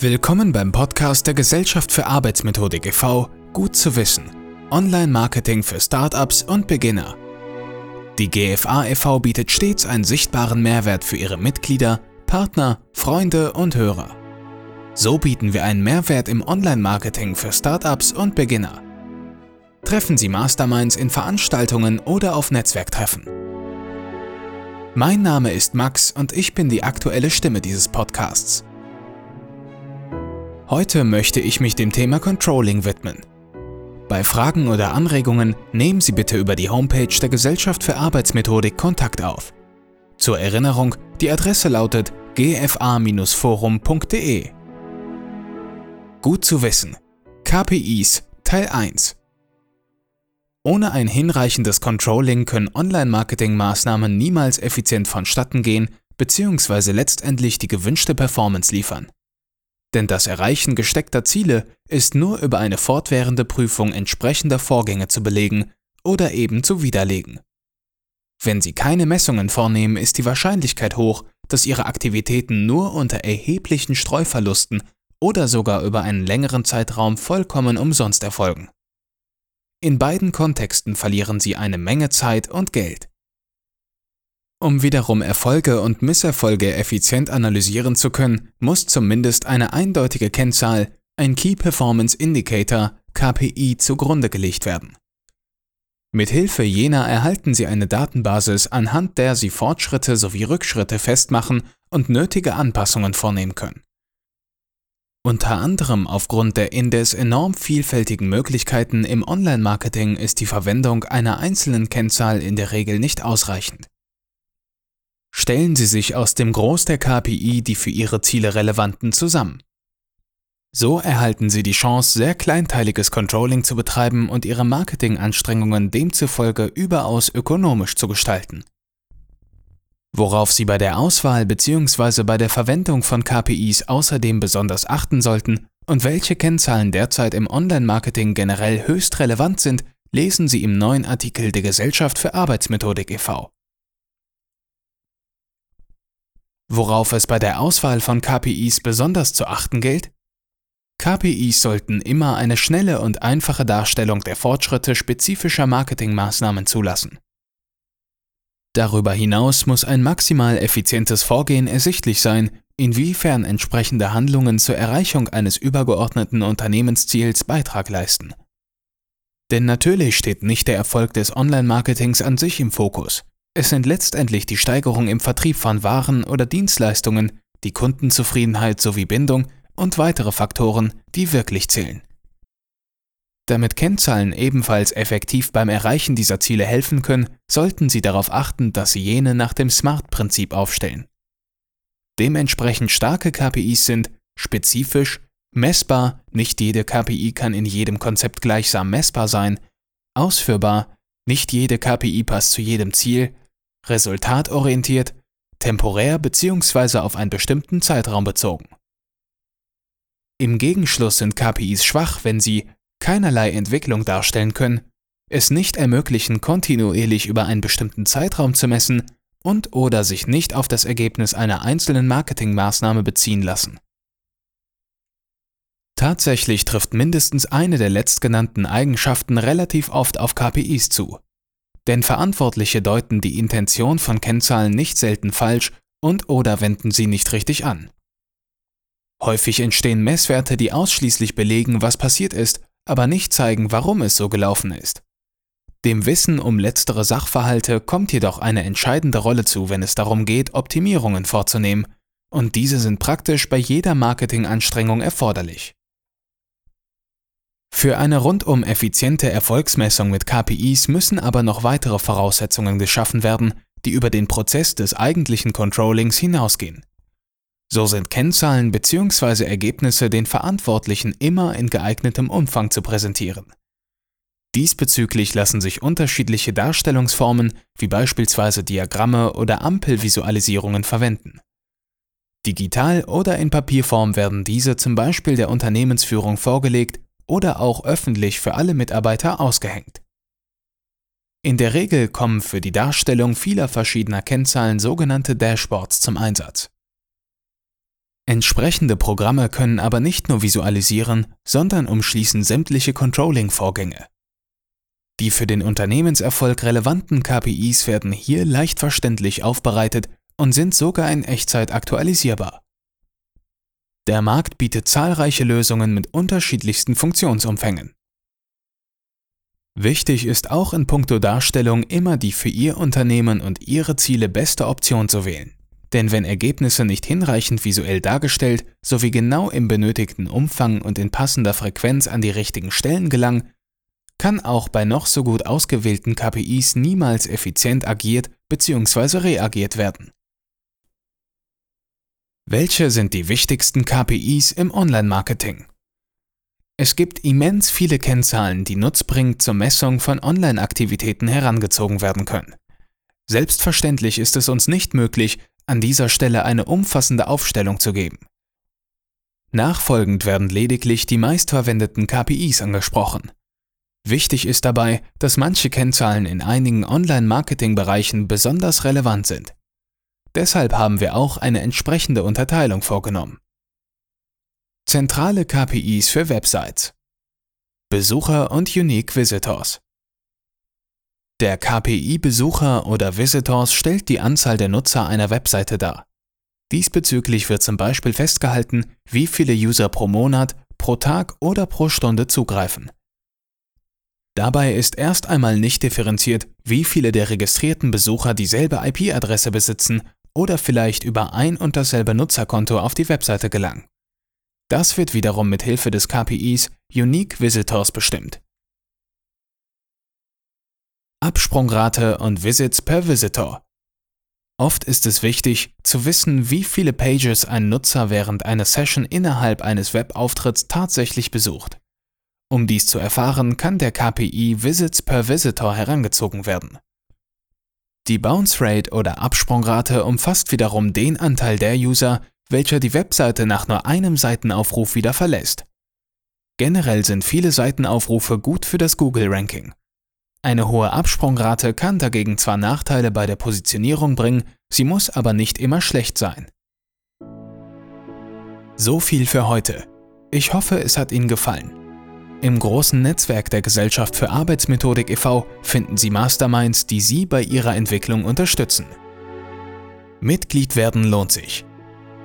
Willkommen beim Podcast der Gesellschaft für Arbeitsmethodik e.V. Gut zu wissen. Online-Marketing für Startups und Beginner. Die GFA e.V. bietet stets einen sichtbaren Mehrwert für ihre Mitglieder, Partner, Freunde und Hörer. So bieten wir einen Mehrwert im Online-Marketing für Startups und Beginner. Treffen Sie Masterminds in Veranstaltungen oder auf Netzwerktreffen. Mein Name ist Max und ich bin die aktuelle Stimme dieses Podcasts. Heute möchte ich mich dem Thema Controlling widmen. Bei Fragen oder Anregungen nehmen Sie bitte über die Homepage der Gesellschaft für Arbeitsmethodik Kontakt auf. Zur Erinnerung, die Adresse lautet gfa-forum.de. Gut zu wissen. KPIs Teil 1 Ohne ein hinreichendes Controlling können Online-Marketing-Maßnahmen niemals effizient vonstatten gehen bzw. letztendlich die gewünschte Performance liefern. Denn das Erreichen gesteckter Ziele ist nur über eine fortwährende Prüfung entsprechender Vorgänge zu belegen oder eben zu widerlegen. Wenn Sie keine Messungen vornehmen, ist die Wahrscheinlichkeit hoch, dass Ihre Aktivitäten nur unter erheblichen Streuverlusten oder sogar über einen längeren Zeitraum vollkommen umsonst erfolgen. In beiden Kontexten verlieren Sie eine Menge Zeit und Geld. Um wiederum Erfolge und Misserfolge effizient analysieren zu können, muss zumindest eine eindeutige Kennzahl, ein Key Performance Indicator, KPI, zugrunde gelegt werden. Mit Hilfe jener erhalten Sie eine Datenbasis, anhand der Sie Fortschritte sowie Rückschritte festmachen und nötige Anpassungen vornehmen können. Unter anderem aufgrund der indes enorm vielfältigen Möglichkeiten im Online-Marketing ist die Verwendung einer einzelnen Kennzahl in der Regel nicht ausreichend. Stellen Sie sich aus dem Groß der KPI die für Ihre Ziele relevanten zusammen. So erhalten Sie die Chance, sehr kleinteiliges Controlling zu betreiben und Ihre Marketinganstrengungen demzufolge überaus ökonomisch zu gestalten. Worauf Sie bei der Auswahl bzw. bei der Verwendung von KPIs außerdem besonders achten sollten und welche Kennzahlen derzeit im Online-Marketing generell höchst relevant sind, lesen Sie im neuen Artikel der Gesellschaft für Arbeitsmethodik e.V. Worauf es bei der Auswahl von KPIs besonders zu achten gilt? KPIs sollten immer eine schnelle und einfache Darstellung der Fortschritte spezifischer Marketingmaßnahmen zulassen. Darüber hinaus muss ein maximal effizientes Vorgehen ersichtlich sein, inwiefern entsprechende Handlungen zur Erreichung eines übergeordneten Unternehmensziels Beitrag leisten. Denn natürlich steht nicht der Erfolg des Online-Marketings an sich im Fokus. Es sind letztendlich die Steigerung im Vertrieb von Waren oder Dienstleistungen, die Kundenzufriedenheit sowie Bindung und weitere Faktoren, die wirklich zählen. Damit Kennzahlen ebenfalls effektiv beim Erreichen dieser Ziele helfen können, sollten Sie darauf achten, dass Sie jene nach dem SMART-Prinzip aufstellen. Dementsprechend starke KPIs sind spezifisch, messbar, nicht jede KPI kann in jedem Konzept gleichsam messbar sein, ausführbar, nicht jede KPI passt zu jedem Ziel resultatorientiert, temporär bzw. auf einen bestimmten Zeitraum bezogen. Im Gegenschluss sind KPIs schwach, wenn sie keinerlei Entwicklung darstellen können, es nicht ermöglichen, kontinuierlich über einen bestimmten Zeitraum zu messen und oder sich nicht auf das Ergebnis einer einzelnen Marketingmaßnahme beziehen lassen. Tatsächlich trifft mindestens eine der letztgenannten Eigenschaften relativ oft auf KPIs zu. Denn Verantwortliche deuten die Intention von Kennzahlen nicht selten falsch und oder wenden sie nicht richtig an. Häufig entstehen Messwerte, die ausschließlich belegen, was passiert ist, aber nicht zeigen, warum es so gelaufen ist. Dem Wissen um letztere Sachverhalte kommt jedoch eine entscheidende Rolle zu, wenn es darum geht, Optimierungen vorzunehmen, und diese sind praktisch bei jeder Marketinganstrengung erforderlich. Für eine rundum effiziente Erfolgsmessung mit KPIs müssen aber noch weitere Voraussetzungen geschaffen werden, die über den Prozess des eigentlichen Controllings hinausgehen. So sind Kennzahlen bzw. Ergebnisse den Verantwortlichen immer in geeignetem Umfang zu präsentieren. Diesbezüglich lassen sich unterschiedliche Darstellungsformen wie beispielsweise Diagramme oder Ampelvisualisierungen verwenden. Digital oder in Papierform werden diese zum Beispiel der Unternehmensführung vorgelegt oder auch öffentlich für alle Mitarbeiter ausgehängt. In der Regel kommen für die Darstellung vieler verschiedener Kennzahlen sogenannte Dashboards zum Einsatz. Entsprechende Programme können aber nicht nur visualisieren, sondern umschließen sämtliche Controlling-Vorgänge. Die für den Unternehmenserfolg relevanten KPIs werden hier leicht verständlich aufbereitet und sind sogar in Echtzeit aktualisierbar. Der Markt bietet zahlreiche Lösungen mit unterschiedlichsten Funktionsumfängen. Wichtig ist auch in puncto Darstellung immer die für Ihr Unternehmen und Ihre Ziele beste Option zu wählen. Denn wenn Ergebnisse nicht hinreichend visuell dargestellt sowie genau im benötigten Umfang und in passender Frequenz an die richtigen Stellen gelangen, kann auch bei noch so gut ausgewählten KPIs niemals effizient agiert bzw. reagiert werden. Welche sind die wichtigsten KPIs im Online-Marketing? Es gibt immens viele Kennzahlen, die nutzbringend zur Messung von Online-Aktivitäten herangezogen werden können. Selbstverständlich ist es uns nicht möglich, an dieser Stelle eine umfassende Aufstellung zu geben. Nachfolgend werden lediglich die meistverwendeten KPIs angesprochen. Wichtig ist dabei, dass manche Kennzahlen in einigen Online-Marketing-Bereichen besonders relevant sind. Deshalb haben wir auch eine entsprechende Unterteilung vorgenommen. Zentrale KPIs für Websites Besucher und Unique Visitors Der KPI Besucher oder Visitors stellt die Anzahl der Nutzer einer Webseite dar. Diesbezüglich wird zum Beispiel festgehalten, wie viele User pro Monat, pro Tag oder pro Stunde zugreifen. Dabei ist erst einmal nicht differenziert, wie viele der registrierten Besucher dieselbe IP-Adresse besitzen oder vielleicht über ein und dasselbe Nutzerkonto auf die Webseite gelangen. Das wird wiederum mit Hilfe des KPIs Unique Visitors bestimmt. Absprungrate und Visits per Visitor. Oft ist es wichtig, zu wissen, wie viele Pages ein Nutzer während einer Session innerhalb eines Webauftritts tatsächlich besucht. Um dies zu erfahren, kann der KPI Visits per Visitor herangezogen werden. Die Bounce Rate oder Absprungrate umfasst wiederum den Anteil der User, welcher die Webseite nach nur einem Seitenaufruf wieder verlässt. Generell sind viele Seitenaufrufe gut für das Google-Ranking. Eine hohe Absprungrate kann dagegen zwar Nachteile bei der Positionierung bringen, sie muss aber nicht immer schlecht sein. So viel für heute. Ich hoffe, es hat Ihnen gefallen. Im großen Netzwerk der Gesellschaft für Arbeitsmethodik e.V. finden Sie Masterminds, die Sie bei Ihrer Entwicklung unterstützen. Mitglied werden lohnt sich.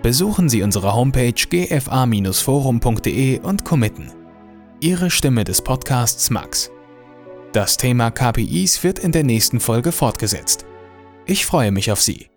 Besuchen Sie unsere Homepage gfa-forum.de und committen. Ihre Stimme des Podcasts Max. Das Thema KPIs wird in der nächsten Folge fortgesetzt. Ich freue mich auf Sie.